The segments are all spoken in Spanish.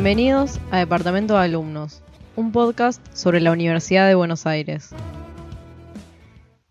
Bienvenidos a Departamento de Alumnos, un podcast sobre la Universidad de Buenos Aires.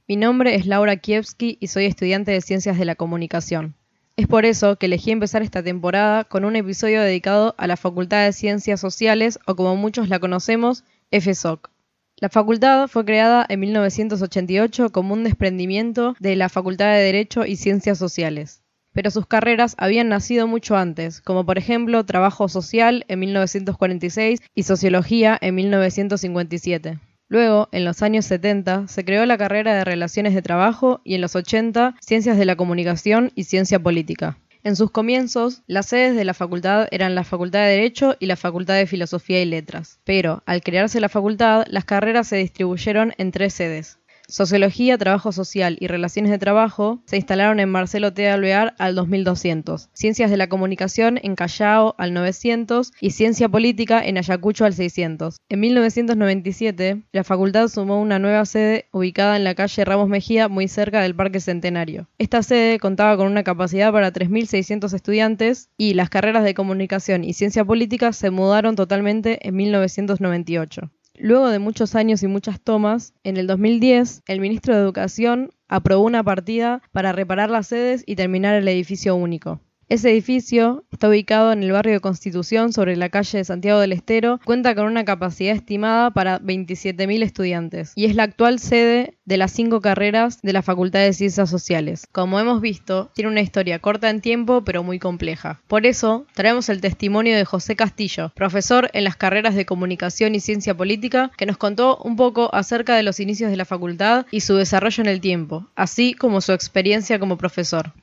Mi nombre es Laura Kiewski y soy estudiante de Ciencias de la Comunicación. Es por eso que elegí empezar esta temporada con un episodio dedicado a la Facultad de Ciencias Sociales o como muchos la conocemos, FSOC. La facultad fue creada en 1988 como un desprendimiento de la Facultad de Derecho y Ciencias Sociales, pero sus carreras habían nacido mucho antes, como por ejemplo Trabajo Social en 1946 y Sociología en 1957. Luego, en los años 70, se creó la carrera de Relaciones de Trabajo y en los 80, Ciencias de la Comunicación y Ciencia Política. En sus comienzos, las sedes de la facultad eran la Facultad de Derecho y la Facultad de Filosofía y Letras, pero al crearse la facultad, las carreras se distribuyeron en tres sedes. Sociología, Trabajo Social y Relaciones de Trabajo se instalaron en Marcelo T. Alvear al 2200, Ciencias de la Comunicación en Callao al 900 y Ciencia Política en Ayacucho al 600. En 1997, la facultad sumó una nueva sede ubicada en la calle Ramos Mejía, muy cerca del Parque Centenario. Esta sede contaba con una capacidad para 3.600 estudiantes y las carreras de Comunicación y Ciencia Política se mudaron totalmente en 1998. Luego de muchos años y muchas tomas, en el 2010 el ministro de Educación aprobó una partida para reparar las sedes y terminar el edificio único. Ese edificio está ubicado en el barrio de Constitución sobre la calle de Santiago del Estero, cuenta con una capacidad estimada para 27.000 estudiantes y es la actual sede de las cinco carreras de la Facultad de Ciencias Sociales. Como hemos visto, tiene una historia corta en tiempo pero muy compleja. Por eso, traemos el testimonio de José Castillo, profesor en las carreras de Comunicación y Ciencia Política, que nos contó un poco acerca de los inicios de la facultad y su desarrollo en el tiempo, así como su experiencia como profesor.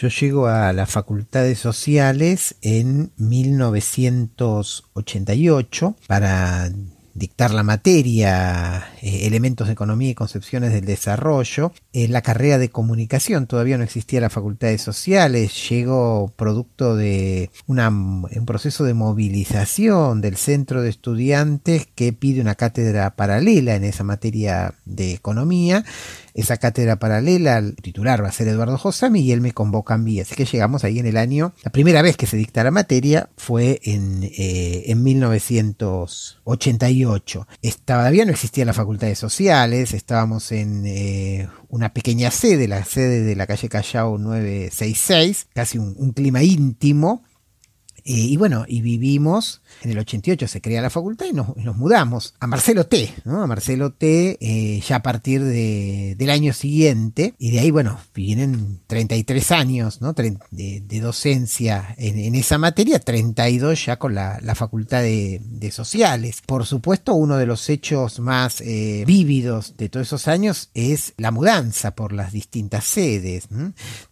Yo llego a la Facultad de Sociales en 1988 para dictar la materia eh, Elementos de Economía y Concepciones del Desarrollo. En la carrera de comunicación todavía no existía la Facultad de Sociales. Llegó producto de un proceso de movilización del centro de estudiantes que pide una cátedra paralela en esa materia de economía esa cátedra paralela, el titular va a ser Eduardo Josami y él me convoca a mí. Así que llegamos ahí en el año, la primera vez que se dicta la materia fue en, eh, en 1988. todavía no existía la Facultad de Sociales, estábamos en eh, una pequeña sede, la sede de la calle Callao 966, casi un clima íntimo y bueno, y vivimos, en el 88 se crea la facultad y nos, mudamos a Marcelo T, ¿no? A Marcelo T eh, ya a partir de, del año siguiente, y de ahí, bueno, vienen 33 años, ¿no? De, docencia en, esa materia, 32 ya con la, la facultad de, de, sociales. Por supuesto, uno de los hechos más eh, vívidos de todos esos años es la mudanza por las distintas sedes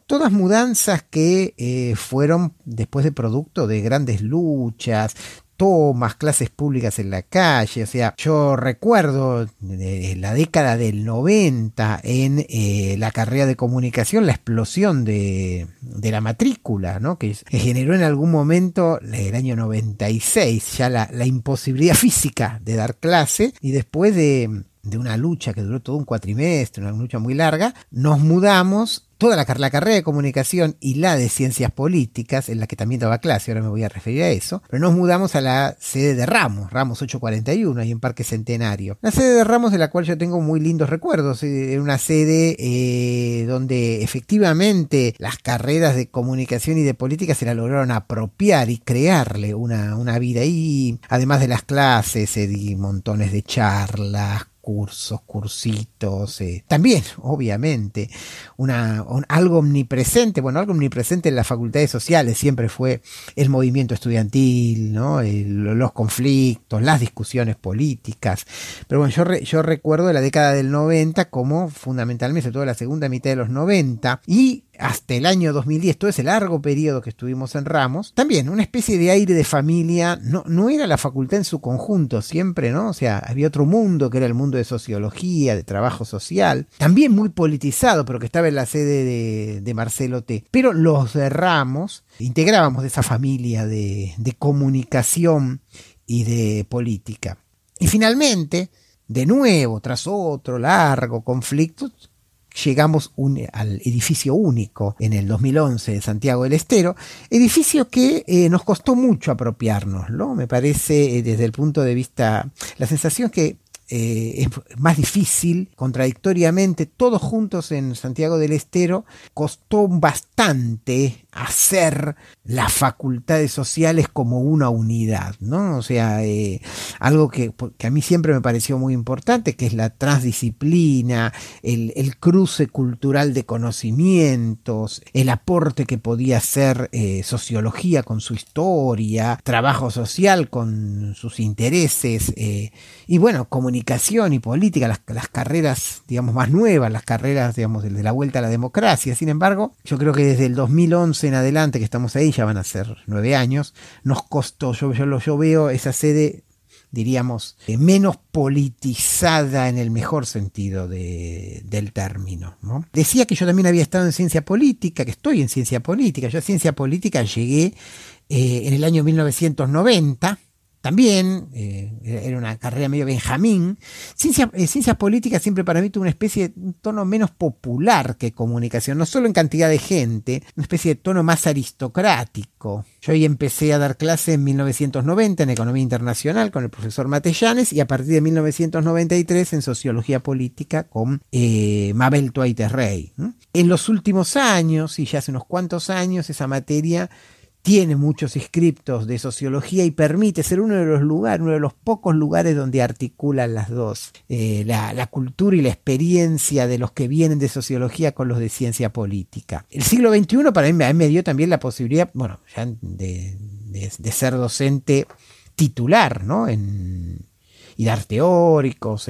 todas mudanzas que eh, fueron después de producto de grandes luchas, tomas, clases públicas en la calle, o sea, yo recuerdo la década del 90 en eh, la carrera de comunicación la explosión de, de la matrícula, ¿no? Que, generó en algún momento, el año 96, ya la, la imposibilidad física de dar clase y después de de una lucha que duró todo un cuatrimestre, una lucha muy larga, nos mudamos toda la, carrera de comunicación y la de ciencias políticas, en la que también daba clase, ahora me voy a referir a eso, pero nos mudamos a la sede de Ramos, Ramos 841, ahí en Parque Centenario. La sede de Ramos de la cual yo tengo muy lindos recuerdos, eh, una sede eh, donde efectivamente las carreras de comunicación y de política se la lograron apropiar y crearle una, una vida y además de las clases, se di montones de charlas, cursos, cursitos, eh, también, obviamente, una, algo omnipresente, bueno, algo omnipresente en las facultades sociales siempre fue el movimiento estudiantil, ¿no? los conflictos, las discusiones políticas, pero bueno, yo, yo recuerdo la década del 90 como fundamentalmente, sobre todo la segunda mitad de los 90, y hasta el año 2010, todo ese largo periodo que estuvimos en Ramos, también una especie de aire de familia, no, no era la facultad en su conjunto siempre, ¿no? O sea, había otro mundo que era el mundo de sociología, de trabajo social, también muy politizado, pero que estaba en la sede de, Marcelo T. Pero los de Ramos integrábamos de esa familia de, comunicación y de política. Y finalmente, de nuevo, tras otro largo conflicto, llegamos al edificio único en el 2011 de Santiago del Estero, edificio que eh, nos costó mucho apropiarnos, ¿no? Me parece eh, desde el punto de vista, la sensación que eh, es más difícil, contradictoriamente, todos juntos en Santiago del Estero, costó bastante hacer las facultades sociales como una unidad, ¿no? O sea, eh, algo que, a mí siempre me pareció muy importante, que es la transdisciplina, el, cruce cultural de conocimientos, el aporte que podía hacer eh, sociología con su historia, trabajo social con sus intereses, y bueno, comunicación y política, las, las, carreras, digamos, más nuevas, las carreras, digamos, de la vuelta a la democracia. Sin embargo, yo creo que desde el 2011 en adelante, que estamos ahí, ya van a ser nueve años, nos costó, yo, yo, yo veo esa sede diríamos, eh, menos politizada en el mejor sentido de, del término. ¿no? Decía que yo también había estado en ciencia política, que estoy en ciencia política. Yo a ciencia política llegué eh, en el año 1990 también, eh, era una carrera medio Benjamín. Ciencia, eh, ciencias políticas siempre para mí tuvo una especie de tono menos popular que comunicación, no solo en cantidad de gente, una especie de tono más aristocrático. Yo ahí empecé a dar clase en 1990 en Economía Internacional con el profesor Matellanes y a partir de 1993 en Sociología Política con eh, Mabel Tuaite Rey. En los últimos años, y ya hace unos cuantos años, esa materia tiene muchos inscriptos de sociología y permite ser uno de los lugares, uno de los pocos lugares donde articulan las dos, eh, la, cultura y la experiencia de los que vienen de sociología con los de ciencia política. El siglo XXI para mí, me dio también la posibilidad, bueno, ya de, ser docente titular, ¿no? En, y dar teóricos,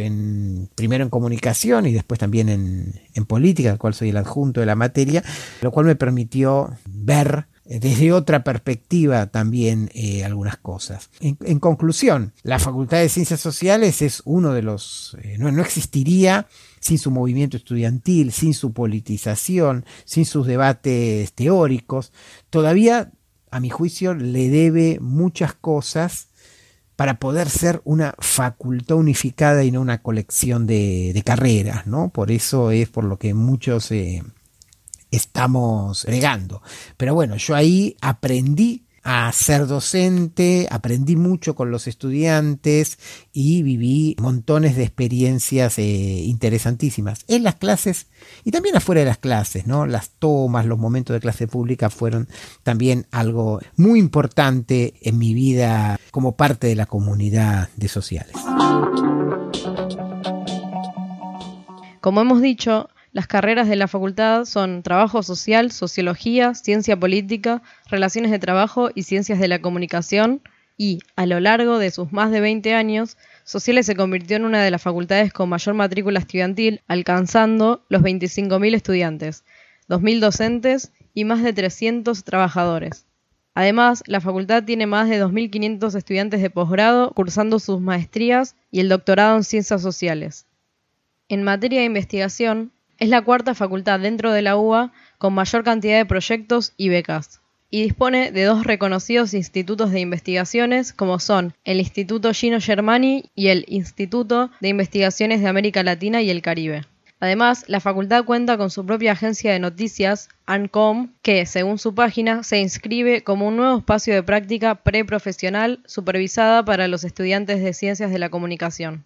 primero en comunicación y después también en, en política, al cual soy el adjunto de la materia, lo cual me permitió ver desde otra perspectiva también eh, algunas cosas. En, conclusión, la Facultad de Ciencias Sociales es uno de los, eh, no, existiría sin su movimiento estudiantil, sin su politización, sin sus debates teóricos. Todavía, a mi juicio, le debe muchas cosas para poder ser una facultad unificada y no una colección de, carreras, ¿no? Por eso es por lo que muchos eh, estamos regando. Pero bueno, yo ahí aprendí a ser docente, aprendí mucho con los estudiantes y viví montones de experiencias eh, interesantísimas en las clases y también afuera de las clases, ¿no? Las tomas, los momentos de clase pública fueron también algo muy importante en mi vida como parte de la comunidad de sociales. Como hemos dicho, las carreras de la facultad son Trabajo Social, Sociología, Ciencia Política, Relaciones de Trabajo y Ciencias de la Comunicación y, a lo largo de sus más de 20 años, Sociales se convirtió en una de las facultades con mayor matrícula estudiantil, alcanzando los 25.000 estudiantes, 2.000 docentes y más de 300 trabajadores. Además, la facultad tiene más de 2.500 estudiantes de posgrado cursando sus maestrías y el doctorado en ciencias sociales. En materia de investigación, es la cuarta facultad dentro de la UBA con mayor cantidad de proyectos y becas, y dispone de dos reconocidos institutos de investigaciones como son el Instituto Gino Germani y el Instituto de Investigaciones de América Latina y el Caribe. Además, la facultad cuenta con su propia agencia de noticias, ANCOM, que, según su página, se inscribe como un nuevo espacio de práctica preprofesional supervisada para los estudiantes de ciencias de la comunicación.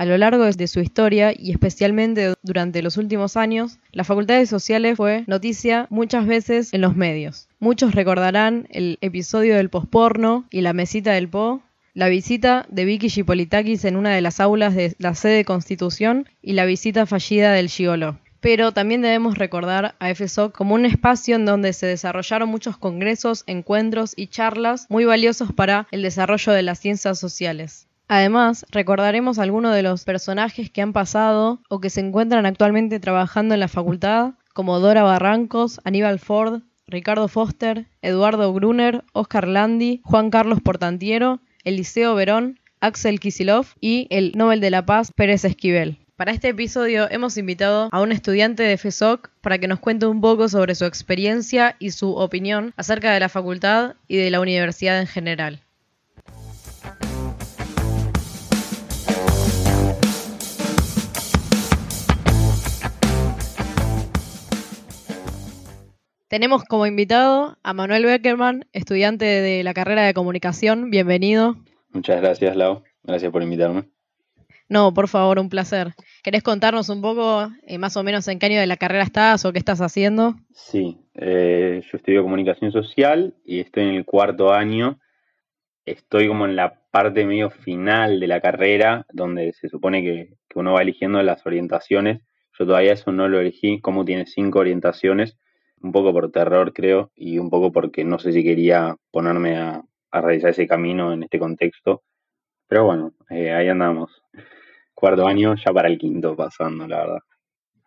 A lo largo de su historia y especialmente durante los últimos años, la Facultad de Sociales fue noticia muchas veces en los medios. Muchos recordarán el episodio del posporno y la mesita del Po, la visita de Vicky Gipolitakis en una de las aulas de la sede de Constitución y la visita fallida del Gigolo. Pero también debemos recordar a FSOC como un espacio en donde se desarrollaron muchos congresos, encuentros y charlas muy valiosos para el desarrollo de las ciencias sociales. Además, recordaremos algunos de los personajes que han pasado o que se encuentran actualmente trabajando en la facultad, como Dora Barrancos, Aníbal Ford, Ricardo Foster, Eduardo Gruner, Oscar Landi, Juan Carlos Portantiero, Eliseo Verón, Axel Kisilov y el Nobel de la Paz Pérez Esquivel. Para este episodio hemos invitado a un estudiante de FESOC para que nos cuente un poco sobre su experiencia y su opinión acerca de la facultad y de la universidad en general. Tenemos como invitado a Manuel Beckerman, estudiante de la carrera de comunicación. Bienvenido. Muchas gracias, Lau. Gracias por invitarme. No, por favor, un placer. ¿Querés contarnos un poco eh, más o menos en qué año de la carrera estás o qué estás haciendo? Sí, eh, yo estudio comunicación social y estoy en el cuarto año. Estoy como en la parte medio final de la carrera, donde se supone que, que uno va eligiendo las orientaciones. Yo todavía eso no lo elegí, como tiene cinco orientaciones, un poco por terror creo, y un poco porque no sé si quería ponerme a, a realizar ese camino en este contexto. Pero bueno, eh, ahí andamos. Cuarto año ya para el quinto pasando, la verdad.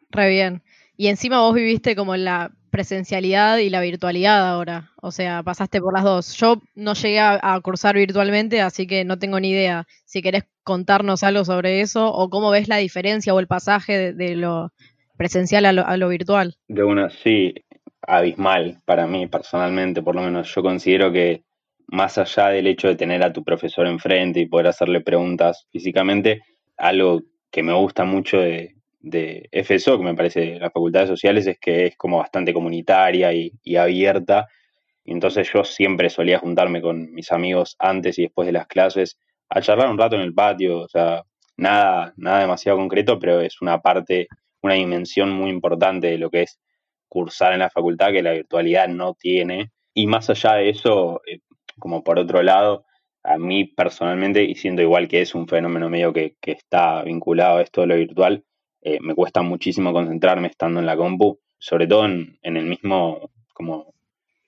Re bien. Y encima vos viviste como la presencialidad y la virtualidad ahora. O sea, pasaste por las dos. Yo no llegué a, cursar virtualmente, así que no tengo ni idea. Si querés contarnos algo sobre eso o cómo ves la diferencia o el pasaje de, lo presencial a lo, a lo, virtual. De una, sí, abismal para mí personalmente, por lo menos. Yo considero que más allá del hecho de tener a tu profesor enfrente y poder hacerle preguntas físicamente, algo que me gusta mucho de, de FSO, que me parece las facultades sociales, es que es como bastante comunitaria y, y abierta. Y entonces yo siempre solía juntarme con mis amigos antes y después de las clases a charlar un rato en el patio, o sea, nada, nada demasiado concreto, pero es una parte, una dimensión muy importante de lo que es cursar en la facultad que la virtualidad no tiene. Y más allá de eso, eh, como por otro lado, a mí personalmente, y siento igual que es un fenómeno medio que, que está vinculado a esto de lo virtual, eh, me cuesta muchísimo concentrarme estando en la compu, sobre todo en, en, el mismo, como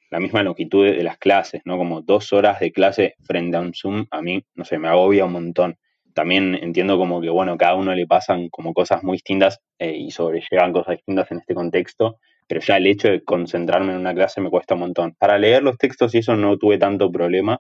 la misma longitud de las clases, ¿no? Como dos horas de clase frente a un Zoom, a mí, no sé, me agobia un montón. También entiendo como que, bueno, cada uno le pasan como cosas muy distintas eh, y sobrellevan cosas distintas en este contexto, pero ya el hecho de concentrarme en una clase me cuesta un montón. Para leer los textos y eso no tuve tanto problema,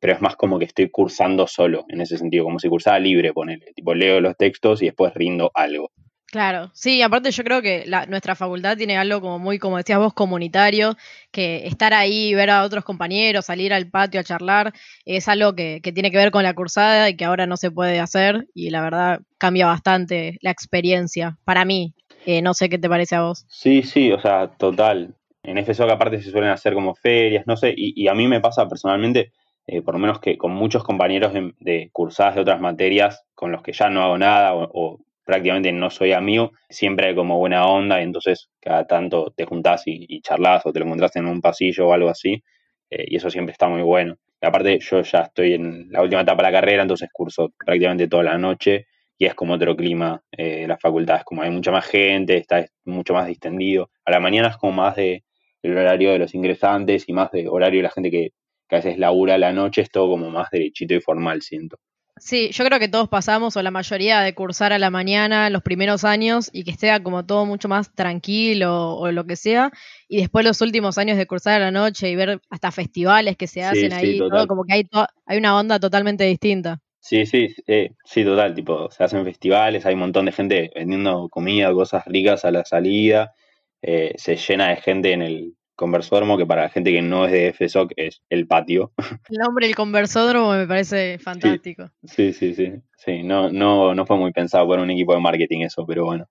pero es más como que estoy cursando solo, en ese sentido, como si cursara libre, ponele. Tipo, leo los textos y después rindo algo. Claro, sí, aparte yo creo que la, nuestra facultad tiene algo como muy, como decías vos, comunitario, que estar ahí, ver a otros compañeros, salir al patio a charlar, es algo que, que tiene que ver con la cursada y que ahora no se puede hacer y la verdad cambia bastante la experiencia, para mí, eh, no sé qué te parece a vos. Sí, sí, o sea, total. En FSO que aparte se suelen hacer como ferias, no sé, y, a mí me pasa personalmente, eh, por lo menos que con muchos compañeros de, de, cursadas de otras materias con los que ya no hago nada o, prácticamente no soy amigo, siempre hay como buena onda y entonces cada tanto te juntás y, charlas o te lo encontrás en un pasillo o algo así, eh, y eso siempre está muy bueno. Aparte yo ya estoy en la última etapa de la carrera, entonces curso prácticamente toda la noche y es como otro clima eh, la facultad, es como hay mucha más gente, está mucho más distendido. A la mañana es como más de el horario de los ingresantes y más de horario de la gente que, que a veces labura a la noche, es todo como más derechito y formal, siento. Sí, yo creo que todos pasamos, o la mayoría, de cursar a la mañana los primeros años y que esté como todo mucho más tranquilo o lo que sea, y después los últimos años de cursar a la noche y ver hasta festivales que se hacen sí, ahí, sí, todo, como que hay, hay una onda totalmente distinta. Sí, sí, eh, sí, total, tipo, se hacen festivales, hay un montón de gente vendiendo comida, cosas ricas a la salida, eh, se llena de gente en el conversódromo, que para la gente que no es de FSOC es el patio. El nombre del conversódromo me parece fantástico. Sí, sí, sí, sí, sí, no, no, no fue muy pensado por un equipo de marketing eso, pero bueno.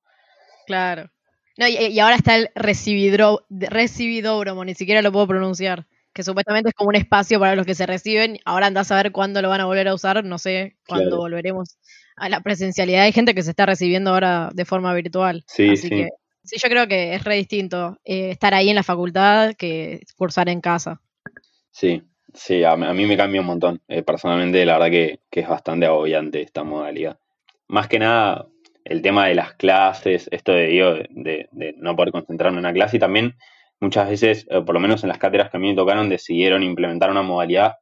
Claro. No, y, y ahora está el recibidro, recibidódromo, ni siquiera lo puedo pronunciar que supuestamente es como un espacio para los que se reciben. Ahora andás a ver cuándo lo van a volver a usar, no sé cuándo claro. volveremos a la presencialidad. Hay gente que se está recibiendo ahora de forma virtual. Sí, así sí. que sí, yo creo que es re distinto eh, estar ahí en la facultad que cursar en casa. Sí, sí, a, a mí me cambia un montón. Eh, personalmente, la verdad que, que es bastante agobiante esta modalidad. Más que nada, el tema de las clases, esto de, digo, de, de no poder concentrarme en una clase y también muchas veces, eh, por lo menos en las cátedras que a mí me tocaron, decidieron implementar una modalidad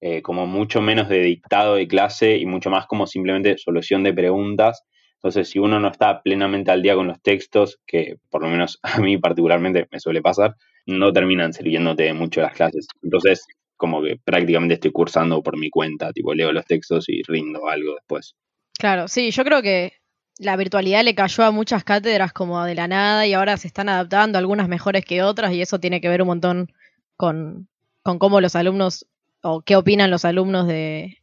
eh, como mucho menos de dictado de clase y mucho más como simplemente solución de preguntas. Entonces, si uno no está plenamente al día con los textos, que por lo menos a mí particularmente me suele pasar, no terminan sirviéndote mucho las clases. Entonces, como que prácticamente estoy cursando por mi cuenta, tipo leo los textos y rindo algo después. Claro, sí, yo creo que la virtualidad le cayó a muchas cátedras como de la nada y ahora se están adaptando, algunas mejores que otras, y eso tiene que ver un montón con, con cómo los alumnos o qué opinan los alumnos de,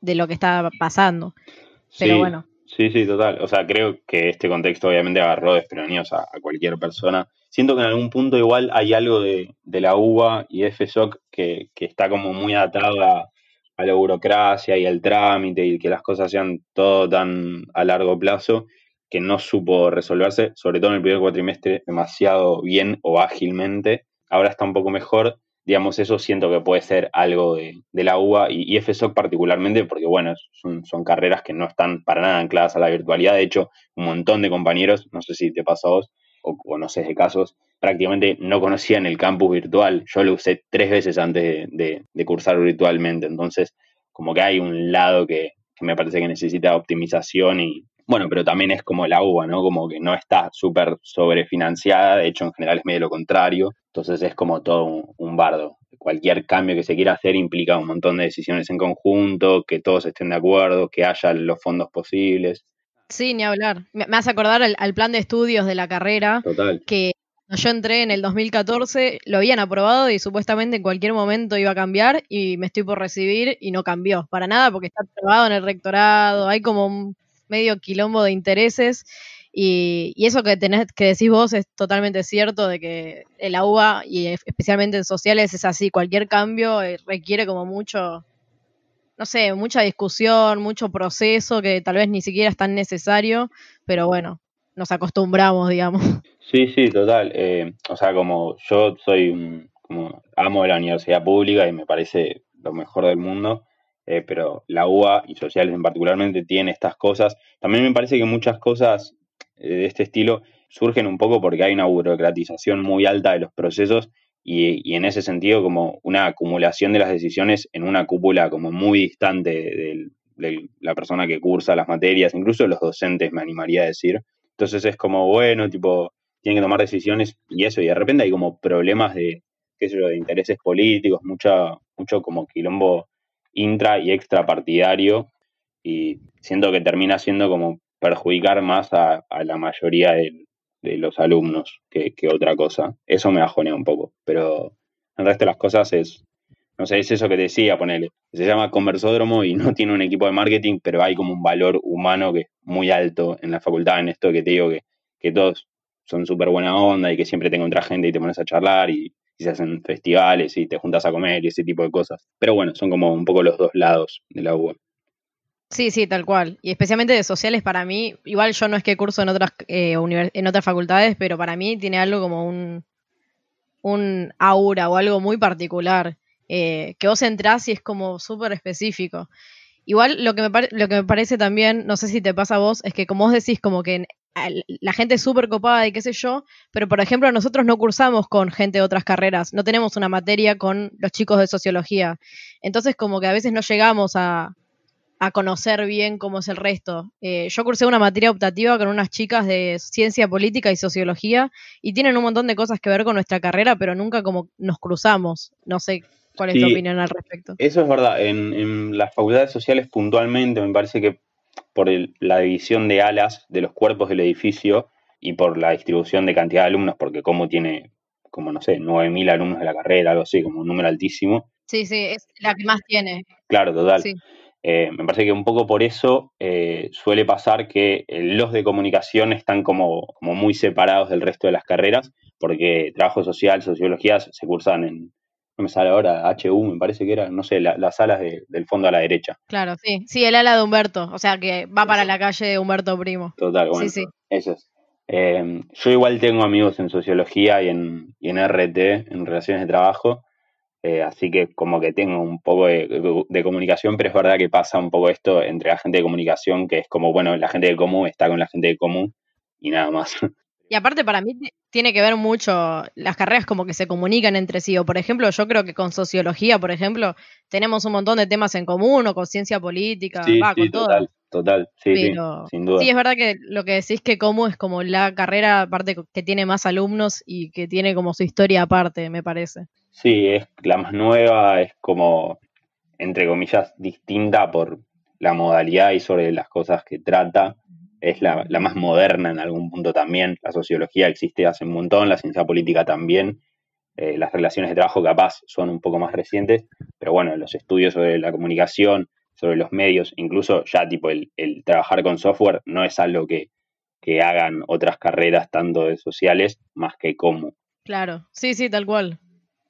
de lo que está pasando. Pero sí, bueno. Sí, sí, total. O sea, creo que este contexto obviamente agarró desprevenidos a, a cualquier persona siento que en algún punto igual hay algo de, la UBA y FSOC que, que está como muy atada a la burocracia y al trámite y que las cosas sean todo tan a largo plazo que no supo resolverse, sobre todo en el primer cuatrimestre, demasiado bien o ágilmente. Ahora está un poco mejor. Digamos, eso siento que puede ser algo de, la UBA y, FSOC particularmente, porque bueno, son, son, carreras que no están para nada ancladas a la virtualidad. De hecho, un montón de compañeros, no sé si te pasa a vos o conoces de casos, prácticamente no conocían el campus virtual. Yo lo usé tres veces antes de, cursar virtualmente. Entonces, como que hay un lado que, que me parece que necesita optimización y, bueno, pero también es como la uva, ¿no? Como que no está súper sobrefinanciada, de hecho en general es medio lo contrario, entonces es como todo un, bardo. Cualquier cambio que se quiera hacer implica un montón de decisiones en conjunto, que todos estén de acuerdo, que haya los fondos posibles. Sí, ni hablar. Me, hace acordar al, plan de estudios de la carrera, Total. que yo entré en el 2014, lo habían aprobado y supuestamente en cualquier momento iba a cambiar y me estoy por recibir y no cambió para nada porque está aprobado en el rectorado, hay como un medio quilombo de intereses. Y, eso que tenés que decís vos es totalmente cierto de que el agua y especialmente en sociales es así, cualquier cambio eh, requiere como mucho, no sé, mucha discusión, mucho proceso que tal vez ni siquiera es tan necesario, pero bueno, nos acostumbramos, digamos. Sí, sí, total. Eh, o sea, como yo soy un, como amo de la universidad pública y me parece lo mejor del mundo, eh, pero la UA y sociales en particularmente tiene estas cosas. También me parece que muchas cosas eh, de este estilo surgen un poco porque hay una burocratización muy alta de los procesos y, en ese sentido como una acumulación de las decisiones en una cúpula como muy distante de, la persona que cursa las materias, incluso los docentes me animaría a decir. Entonces es como, bueno, tipo, tienen que tomar decisiones y eso, y de repente hay como problemas de, qué sé yo, de intereses políticos, mucha, mucho como quilombo intra y extra partidario y siento que termina siendo como perjudicar más a, la mayoría de, los alumnos que, otra cosa. Eso me bajonea un poco, pero el resto de las cosas es, no sé, es eso que decía, ponele. Se llama conversódromo y no tiene un equipo de marketing, pero hay como un valor humano que es muy alto en la facultad, en esto que te digo que, que todos son súper buena onda y que siempre te encuentras gente y te pones a charlar y, se hacen festivales y te juntas a comer y ese tipo de cosas. Pero bueno, son como un poco los dos lados de la UA. Sí, sí, tal cual. Y especialmente de sociales para mí, igual yo no es que curso en otras, eh, en otras facultades, pero para mí tiene algo como un, un aura o algo muy particular. Eh, que vos entrás y es como súper específico. Igual lo que, me lo que me parece también, no sé si te pasa a vos, es que como vos decís, como que la gente es súper copada y qué sé yo, pero por ejemplo nosotros no cursamos con gente de otras carreras, no tenemos una materia con los chicos de sociología. Entonces como que a veces no llegamos a, conocer bien cómo es el resto. Eh, yo cursé una materia optativa con unas chicas de ciencia política y sociología y tienen un montón de cosas que ver con nuestra carrera, pero nunca como nos cruzamos. No sé cuál es tu opinión al respecto. Eso es verdad. En, en las facultades sociales puntualmente me parece que por la división de alas de los cuerpos del edificio y por la distribución de cantidad de alumnos, porque como tiene, como no sé, 9.000 alumnos de la carrera, algo así, como un número altísimo. Sí, sí, es la que más tiene. Claro, total. Eh, me parece que un poco por eso eh, suele pasar que eh, los de comunicación están como, como muy separados del resto de las carreras, porque trabajo social, sociología se cursan en, no me sale ahora, HU me parece que era, no sé, las alas del fondo a la derecha. Claro, sí, sí, el ala de Humberto, o sea que va para la calle Humberto Primo. Total, bueno, sí, sí. eso es. Em, yo igual tengo amigos en sociología y en, y en RT, en relaciones de trabajo, eh, así que como que tengo un poco de, de, comunicación, pero es verdad que pasa un poco esto entre la gente de comunicación, que es como, bueno, la gente de común está con la gente de común y nada más. Y aparte para mí tiene que ver mucho, las carreras como que se comunican entre sí. O por ejemplo, yo creo que con sociología, por ejemplo, tenemos un montón de temas en común o con ciencia política, sí, va, sí, con total, Total, sí, sí, sin duda. Sí, es verdad que lo que decís que como es como la carrera aparte que tiene más alumnos y que tiene como su historia aparte, me parece. Sí, es la más nueva, es como, entre comillas, distinta por la modalidad y sobre las cosas que trata es la, más moderna en algún punto también. La sociología existe hace un montón, la ciencia política también. Eh, las relaciones de trabajo capaz son un poco más recientes, pero bueno, los estudios sobre la comunicación, sobre los medios, incluso ya tipo el, trabajar con software no es algo que, que hagan otras carreras tanto de sociales más que cómo. Claro, sí, sí, tal cual.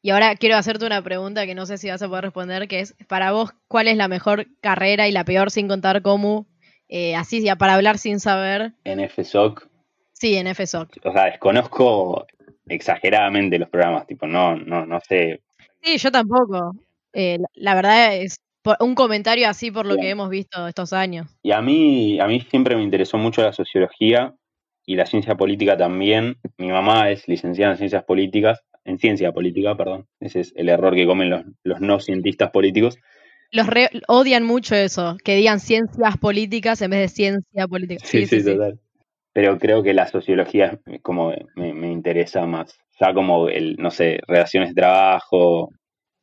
Y ahora quiero hacerte una pregunta que no sé si vas a poder responder, que es, para vos, ¿cuál es la mejor carrera y la peor sin contar cómo? Eh, así ya, para hablar sin saber. En FSOC. Sí, en FSOC. O sea, desconozco exageradamente los programas, tipo, no, no, no sé. Sí, yo tampoco. Eh, la verdad es un comentario así por lo que hemos visto estos años. Y a mí, a mí siempre me interesó mucho la sociología y la ciencia política también. Mi mamá es licenciada en ciencias políticas, en ciencia política, perdón. Ese es el error que comen los, los no cientistas políticos. Los odian mucho eso, que digan ciencias políticas en vez de ciencia política. Sí, sí, total. Pero creo que la sociología como me, me interesa más. Ya como el, no sé, relaciones de trabajo,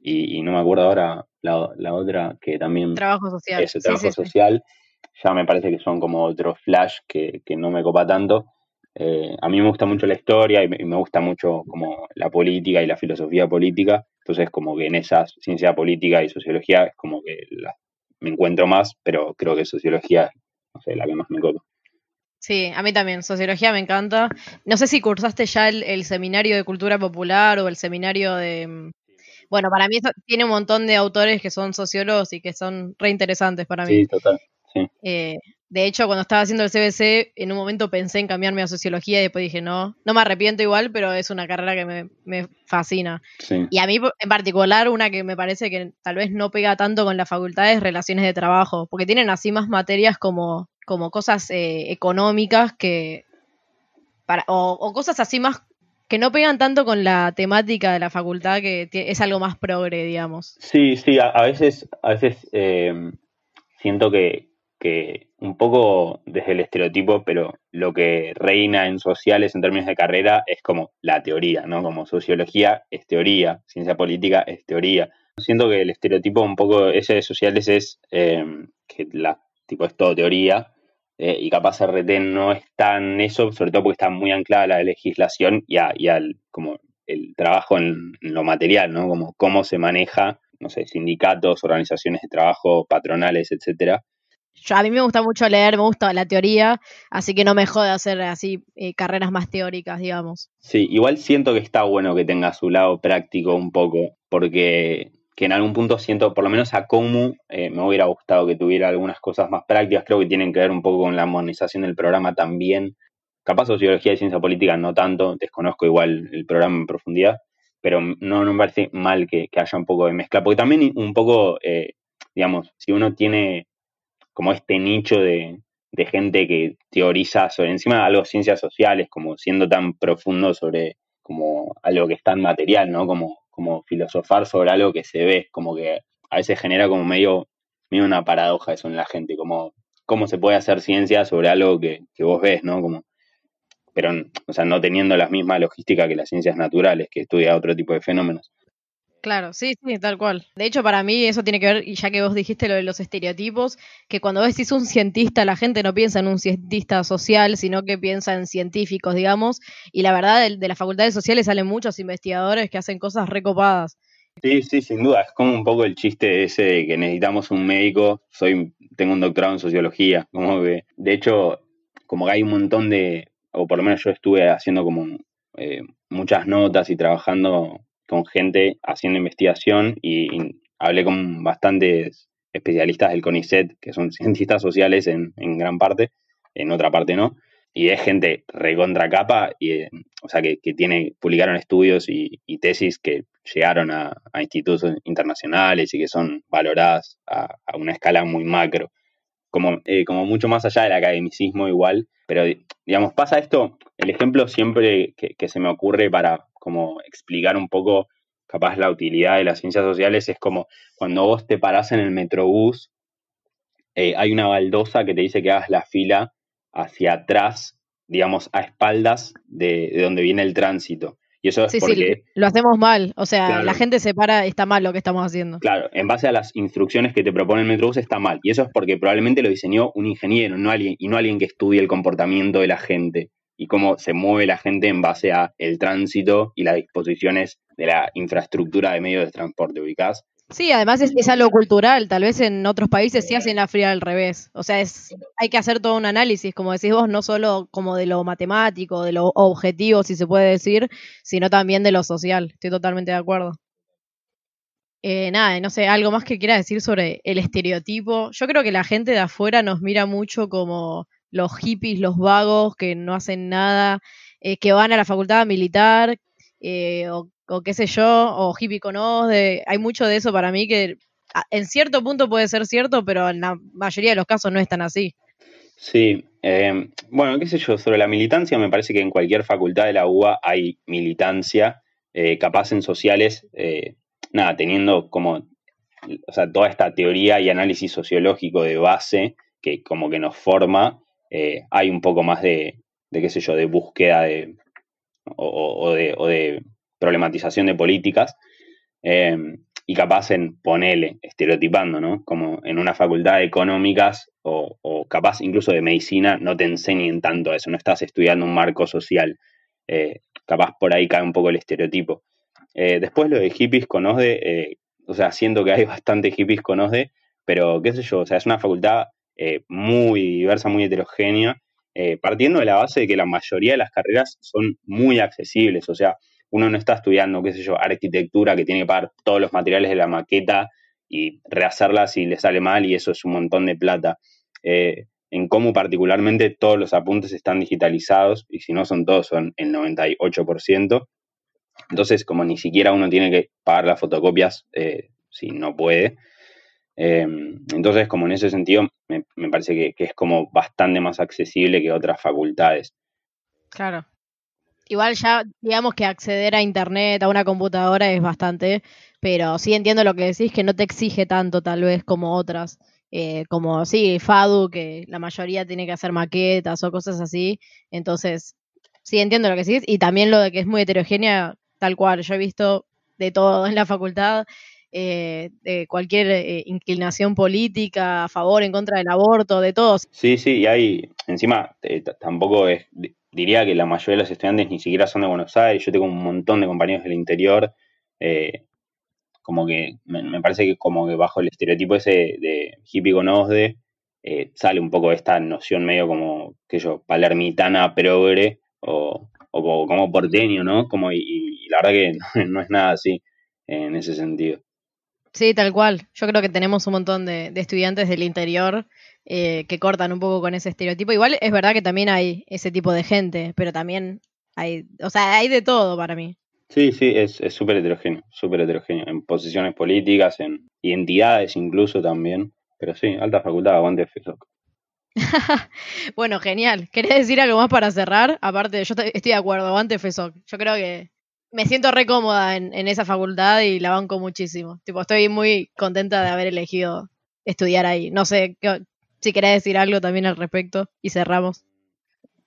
y, no me acuerdo ahora la, la, otra que también... Trabajo social. Ese trabajo social, ya me parece que son como otros flash que, que no me copa tanto. Eh, a mí me gusta mucho la historia y me, gusta mucho como la política y la filosofía política, entonces como que en esas ciencia política y sociología es como que me encuentro más, pero creo que sociología no sé, la que más me copa. Sí, a mí también, sociología me encanta. No sé si cursaste ya el seminario de cultura popular o el seminario de, bueno, para mí tiene un montón de autores que son sociólogos y que son re interesantes para mí. Sí, total. Eh, de hecho, cuando estaba haciendo el CBC, en un momento pensé en cambiarme a sociología y después dije, no, no me arrepiento igual, pero es una carrera que me, fascina. Y a mí en particular, una que me parece que tal vez no pega tanto con la facultad es relaciones de trabajo, porque tienen así más materias como, como cosas eh, económicas que... Para, o, o cosas así más que no pegan tanto con la temática de la facultad, que es algo más progre, digamos. Sí, sí, a, veces, a veces eh, siento que, un poco desde el estereotipo, pero lo que reina en sociales en términos de carrera es como la teoría, ¿no? Como sociología es teoría, ciencia política es teoría. Siento que el estereotipo un poco ese de sociales es eh, que la tipo es todo teoría eh, y capaz RT no es tan eso, sobre todo porque está muy anclada a la legislación y, al como el trabajo en, lo material, ¿no? Como cómo se maneja, no sé, sindicatos, organizaciones de trabajo, patronales, etcétera. A mí me gusta mucho leer, me gusta la teoría, así que no me jode hacer así eh, carreras más teóricas, digamos. Sí, igual siento que está bueno que tenga su lado práctico un poco, porque que en algún punto siento, por lo menos a Comu, eh, me hubiera gustado que tuviera algunas cosas más prácticas, creo que tienen que ver un poco con la modernización del programa también. Capaz sociología y ciencia política no tanto, desconozco igual el programa en profundidad, pero no, no me parece mal que, haya un poco de mezcla, porque también un poco, eh, digamos, si uno tiene como este nicho de, de gente que teoriza sobre encima algo ciencias sociales, como siendo tan profundo sobre como algo que es tan material, ¿no? Como como filosofar sobre algo que se ve, como que a veces genera como medio, medio una paradoja eso en la gente, como cómo se puede hacer ciencia sobre algo que, que vos ves, ¿no? Como, pero, o sea, no teniendo la misma logística que las ciencias naturales, que estudia otro tipo de fenómenos. Claro, sí, sí, tal cual. De hecho, para mí eso tiene que ver, y ya que vos dijiste lo de los estereotipos, que cuando decís un cientista, la gente no piensa en un cientista social, sino que piensa en científicos, digamos, y la verdad, de, de las facultades sociales salen muchos investigadores que hacen cosas recopadas. Sí, sí, sin duda. Es como un poco el chiste ese de que necesitamos un médico. Soy, tengo un doctorado en sociología. Como que, de hecho, como que hay un montón de, o por lo menos yo estuve haciendo como eh, muchas notas y trabajando con gente haciendo investigación y, hablé con bastantes especialistas del CONICET, que son cientistas sociales en, gran parte, en otra parte no, y es gente recontra capa, y, eh, o sea, que, tiene, publicaron estudios y, tesis que llegaron a, institutos internacionales y que son valoradas a, una escala muy macro, como, eh, como mucho más allá del academicismo igual, pero digamos, pasa esto, el ejemplo siempre que se me ocurre para como explicar un poco capaz la utilidad de las ciencias sociales es como cuando vos te parás en el metrobús, eh, hay una baldosa que te dice que hagas la fila hacia atrás, digamos, a espaldas de, donde viene el tránsito. Y eso es porque... Sí, lo hacemos mal. O sea, la gente se para, está mal lo que estamos haciendo. Claro, en base a las instrucciones que te propone el Metrobús está mal. Y eso es porque probablemente lo diseñó un ingeniero no alguien, y no alguien que estudie el comportamiento de la gente y cómo se mueve la gente en base a el tránsito y las disposiciones de la infraestructura de medios de transporte, ubicadas. Sí, además es, algo cultural, tal vez en otros países sí hacen la fría al revés. O sea, es, hay que hacer todo un análisis, como decís vos, no solo como de lo matemático, de lo objetivo, si se puede decir, sino también de lo social. Estoy totalmente de acuerdo. Eh, nada, no sé, algo más que quiera decir sobre el estereotipo. Yo creo que la gente de afuera nos mira mucho como los hippies, los vagos, que no hacen nada, eh, que van a la facultad militar, eh, o o qué sé yo, o hippie con de, hay mucho de eso para mí que en cierto punto puede ser cierto, pero en la mayoría de los casos no es tan así. Sí, eh, bueno, qué sé yo, sobre la militancia me parece que en cualquier facultad de la UBA hay militancia, eh, capaz en sociales, nada, teniendo como, o sea, toda esta teoría y análisis sociológico de base que como que nos forma, hay un poco más de, de, qué sé yo, de búsqueda de, o de problematización de políticas eh, y capaz en ponerle, estereotipando, ¿no? Como en una facultad de económicas o, capaz incluso de medicina no te enseñen tanto eso, no estás estudiando un marco social. Eh, capaz por ahí cae un poco el estereotipo. Eh, después lo de hippies con OSDE, o sea, siento que hay bastante hippies con OSDE, pero qué sé yo, o sea, es una facultad muy diversa, muy heterogénea, partiendo de la base de que la mayoría de las carreras son muy accesibles, o sea, uno no está estudiando, qué sé yo, arquitectura, que tiene que pagar todos los materiales de la maqueta y rehacerla si le sale mal y eso es un montón de plata. Eh, en cómo particularmente todos los apuntes están digitalizados y si no son todos, son el 98%. Entonces, como ni siquiera uno tiene que pagar las fotocopias eh, si no puede. Eh, entonces, como en ese sentido, me, parece que, que, es como bastante más accesible que otras facultades. Claro. Igual ya, digamos que acceder a internet, a una computadora es bastante, pero sí entiendo lo que decís, que no te exige tanto tal vez como otras. Eh, como sí, FADU, que la mayoría tiene que hacer maquetas o cosas así. Entonces, sí entiendo lo que decís. Y también lo de que es muy heterogénea, tal cual. Yo he visto de todo en la facultad, eh, de cualquier eh, inclinación política, a favor, en contra del aborto, de todos. Sí, sí, y hay, encima, tampoco es diría que la mayoría de los estudiantes ni siquiera son de Buenos Aires. Yo tengo un montón de compañeros del interior. Eh, como que me, parece que como que bajo el estereotipo ese de hippie con OSDE eh, sale un poco esta noción medio como, que yo, palermitana progre o como, porteño, ¿no? Como, y, la verdad que no, es nada así en ese sentido. Sí, tal cual. Yo creo que tenemos un montón de, de estudiantes del interior eh, que cortan un poco con ese estereotipo. Igual es verdad que también hay ese tipo de gente, pero también hay, o sea, hay de todo para mí. Sí, sí, es súper heterogéneo, súper heterogéneo, en posiciones políticas, en identidades incluso también, pero sí, alta facultad, aguante FESOC. bueno, genial. ¿Querés decir algo más para cerrar? Aparte, yo estoy de acuerdo, aguante FESOC. Yo creo que me siento re cómoda en, esa facultad y la banco muchísimo. Tipo, estoy muy contenta de haber elegido estudiar ahí. No sé, si querés decir algo también al respecto y cerramos.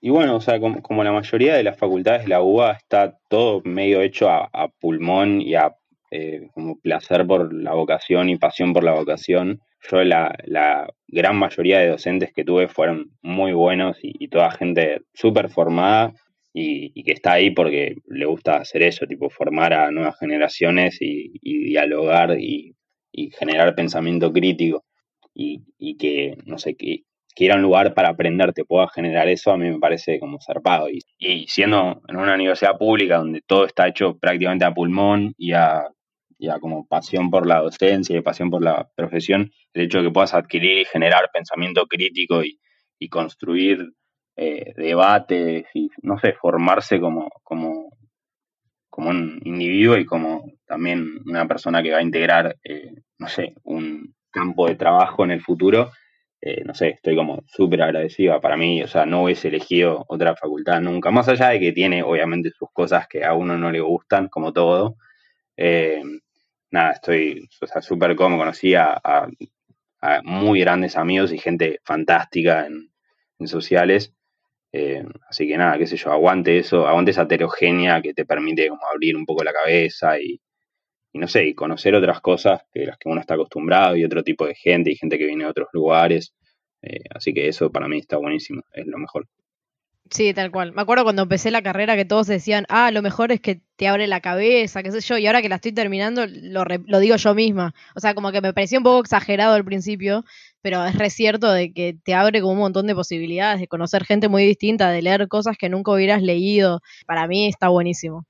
Y bueno, o sea, como, la mayoría de las facultades de la UBA está todo medio hecho a, pulmón y a eh, como placer por la vocación y pasión por la vocación. Yo la, gran mayoría de docentes que tuve fueron muy buenos y, toda gente súper formada y, que está ahí porque le gusta hacer eso, tipo formar a nuevas generaciones y, dialogar y generar pensamiento crítico y, que, no sé, que, que, un lugar para aprender te pueda generar eso, a mí me parece como zarpado. Y, y siendo en una universidad pública donde todo está hecho prácticamente a pulmón y a, como pasión por la docencia y pasión por la profesión, el hecho de que puedas adquirir y generar pensamiento crítico y, y construir eh, debates y, no sé, formarse como, como, como un individuo y como también una persona que va a integrar, eh, no sé, un, campo de trabajo en el futuro, eh, no sé, estoy como súper agradecida. Para mí, o sea, no hubiese elegido otra facultad nunca, más allá de que tiene obviamente sus cosas que a uno no le gustan, como todo. Eh, nada, estoy, o sea, súper cómodo, conocí a, muy grandes amigos y gente fantástica en, sociales. Eh, así que nada, qué sé yo, aguante eso, aguante esa heterogénea que te permite como abrir un poco la cabeza y, y no sé, y conocer otras cosas que las que uno está acostumbrado y otro tipo de gente y gente que viene de otros lugares. Eh, así que eso para mí está buenísimo, es lo mejor. Sí, tal cual. Me acuerdo cuando empecé la carrera que todos decían, ah, lo mejor es que te abre la cabeza, qué sé yo, y ahora que la estoy terminando lo, lo digo yo misma. O sea, como que me parecía un poco exagerado al principio, pero es re cierto de que te abre como un montón de posibilidades, de conocer gente muy distinta, de leer cosas que nunca hubieras leído. Para mí está buenísimo.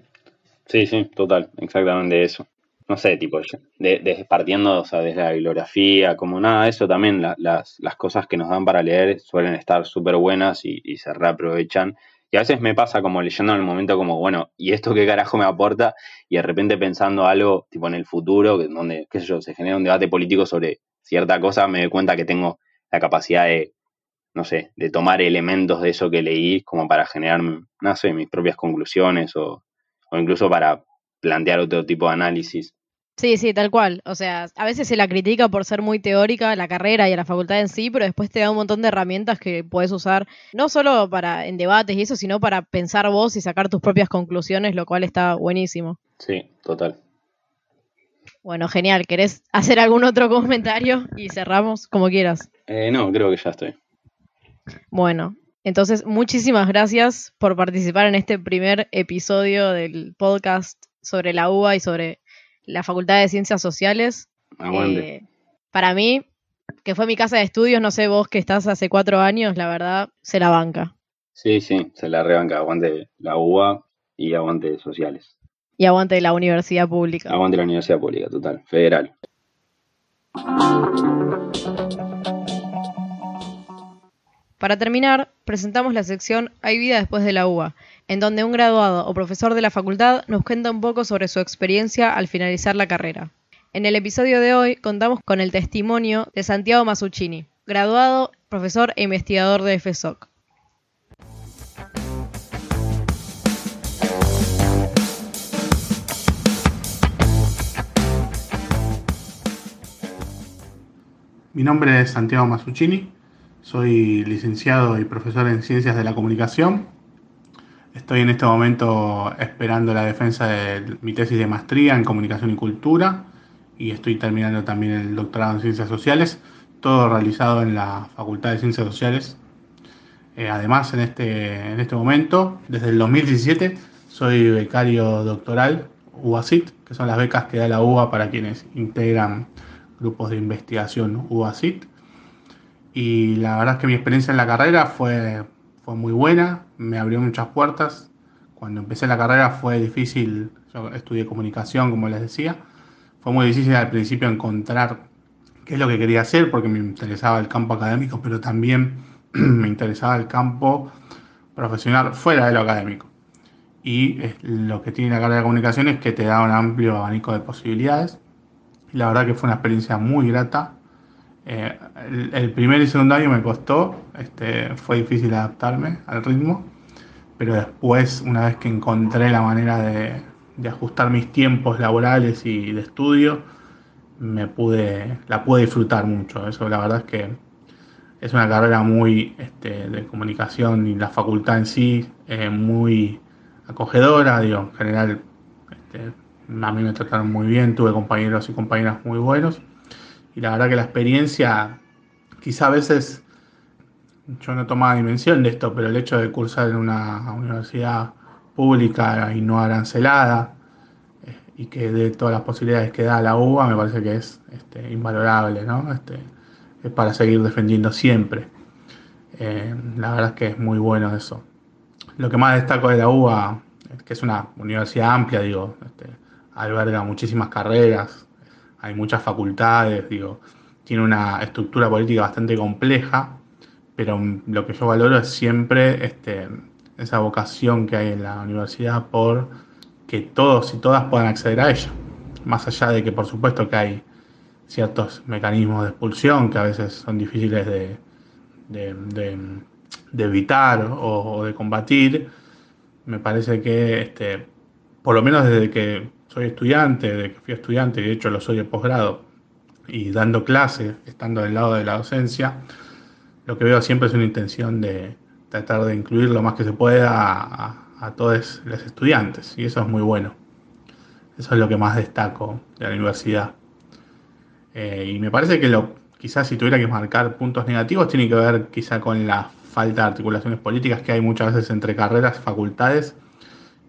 Sí, sí, total, exactamente eso no sé, tipo, de, partiendo o sea, desde la bibliografía, como nada, eso también, las, las, cosas que nos dan para leer suelen estar súper buenas y, se reaprovechan. Y a veces me pasa como leyendo en el momento como, bueno, ¿y esto qué carajo me aporta? Y de repente pensando algo, tipo en el futuro, donde, qué sé yo, se genera un debate político sobre cierta cosa, me doy cuenta que tengo la capacidad de, no sé, de tomar elementos de eso que leí como para generar, no sé, mis propias conclusiones o, o incluso para plantear otro tipo de análisis. Sí, sí, tal cual. O sea, a veces se la critica por ser muy teórica la carrera y la facultad en sí, pero después te da un montón de herramientas que puedes usar, no solo para en debates y eso, sino para pensar vos y sacar tus propias conclusiones, lo cual está buenísimo. Sí, total. Bueno, genial. ¿Querés hacer algún otro comentario y cerramos como quieras? Eh, no, creo que ya estoy. Bueno, entonces muchísimas gracias por participar en este primer episodio del podcast sobre la UBA y sobre la Facultad de Ciencias Sociales. Eh, para mí, que fue mi casa de estudios, no sé vos que estás hace cuatro años, la verdad, se la banca. Sí, sí, se la rebanca. Aguante la UBA y aguante sociales. Y aguante la universidad pública. Aguante la universidad pública, total, federal. Para terminar, presentamos la sección Hay vida después de la UBA, en donde un graduado o profesor de la facultad nos cuenta un poco sobre su experiencia al finalizar la carrera. En el episodio de hoy contamos con el testimonio de Santiago Masuccini, graduado, profesor e investigador de FSOC. Mi nombre es Santiago Masuccini, soy licenciado y profesor en Ciencias de la Comunicación Estoy en este momento esperando la defensa de mi tesis de maestría en comunicación y cultura y estoy terminando también el doctorado en ciencias sociales, todo realizado en la Facultad de Ciencias Sociales. Eh, además, en este, en este momento, desde el 2017, soy becario doctoral UACIT, que son las becas que da la UBA para quienes integran grupos de investigación UACIT. Y la verdad es que mi experiencia en la carrera fue fue muy buena, me abrió muchas puertas. Cuando empecé la carrera fue difícil, yo estudié comunicación, como les decía, fue muy difícil al principio encontrar qué es lo que quería hacer, porque me interesaba el campo académico, pero también me interesaba el campo profesional fuera de lo académico. Y lo que tiene la carrera de comunicación es que te da un amplio abanico de posibilidades. La verdad que fue una experiencia muy grata eh, el, primer y segundo año me costó, este, fue difícil adaptarme al ritmo, pero después, una vez que encontré la manera de, ajustar mis tiempos laborales y de estudio, me pude, la pude disfrutar mucho. Eso la verdad es que es una carrera muy este, de comunicación y la facultad en sí eh, muy acogedora, digo, en general este, a mí me trataron muy bien, tuve compañeros y compañeras muy buenos y la verdad que la experiencia, quizá a veces yo no tomaba dimensión de esto, pero el hecho de cursar en una universidad pública y no arancelada eh, y que de todas las posibilidades que da la UBA me parece que es este, invalorable, ¿no? Este, es para seguir defendiendo siempre. Eh, la verdad es que es muy bueno eso. Lo que más destaco de la UBA que es una universidad amplia, digo, este, alberga muchísimas carreras, hay muchas facultades, digo, tiene una estructura política bastante compleja, pero lo que yo valoro es siempre este, esa vocación que hay en la universidad por que todos y todas puedan acceder a ella. Más allá de que por supuesto que hay ciertos mecanismos de expulsión que a veces son difíciles de, evitar o, de combatir, me parece que este, por lo menos desde que soy estudiante, de que fui estudiante, y de hecho lo soy de posgrado, y dando clases, estando del lado de la docencia, lo que veo siempre es una intención de tratar de incluir lo más que se pueda a, todos los estudiantes, y eso es muy bueno. Eso es lo que más destaco de la universidad. Eh, y me parece que lo, quizás si tuviera que marcar puntos negativos, tiene que ver quizá con la falta de articulaciones políticas que hay muchas veces entre carreras, facultades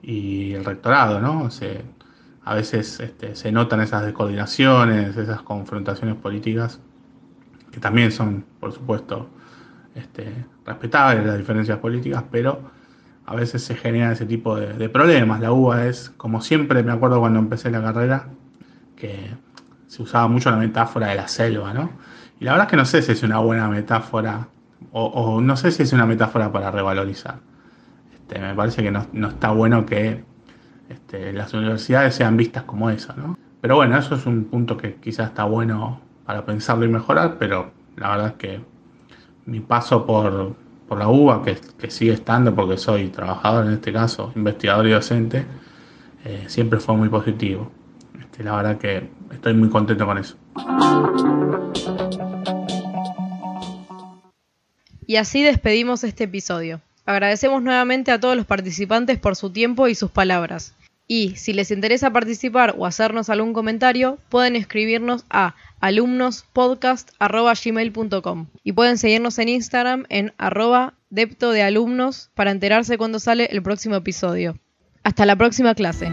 y el rectorado, ¿no? A veces este, se notan esas descoordinaciones, esas confrontaciones políticas, que también son, por supuesto, este, respetables las diferencias políticas, pero a veces se generan ese tipo de, problemas. La UBA es, como siempre, me acuerdo cuando empecé la carrera, que se usaba mucho la metáfora de la selva, ¿no? Y la verdad es que no sé si es una buena metáfora, o, no sé si es una metáfora para revalorizar. Este, me parece que no, está bueno que este, las universidades sean vistas como esa, ¿no? Pero bueno, eso es un punto que quizás está bueno para pensarlo y mejorar, pero la verdad es que mi paso por, por la UBA, que, sigue estando porque soy trabajador en este caso, investigador y docente, eh, siempre fue muy positivo. Este, la verdad que estoy muy contento con eso. Y así despedimos este episodio. Agradecemos nuevamente a todos los participantes por su tiempo y sus palabras. Y si les interesa participar o hacernos algún comentario, pueden escribirnos a alumnospodcast.gmail.com y pueden seguirnos en Instagram en arroba depto de alumnos para enterarse cuando sale el próximo episodio. Hasta la próxima clase.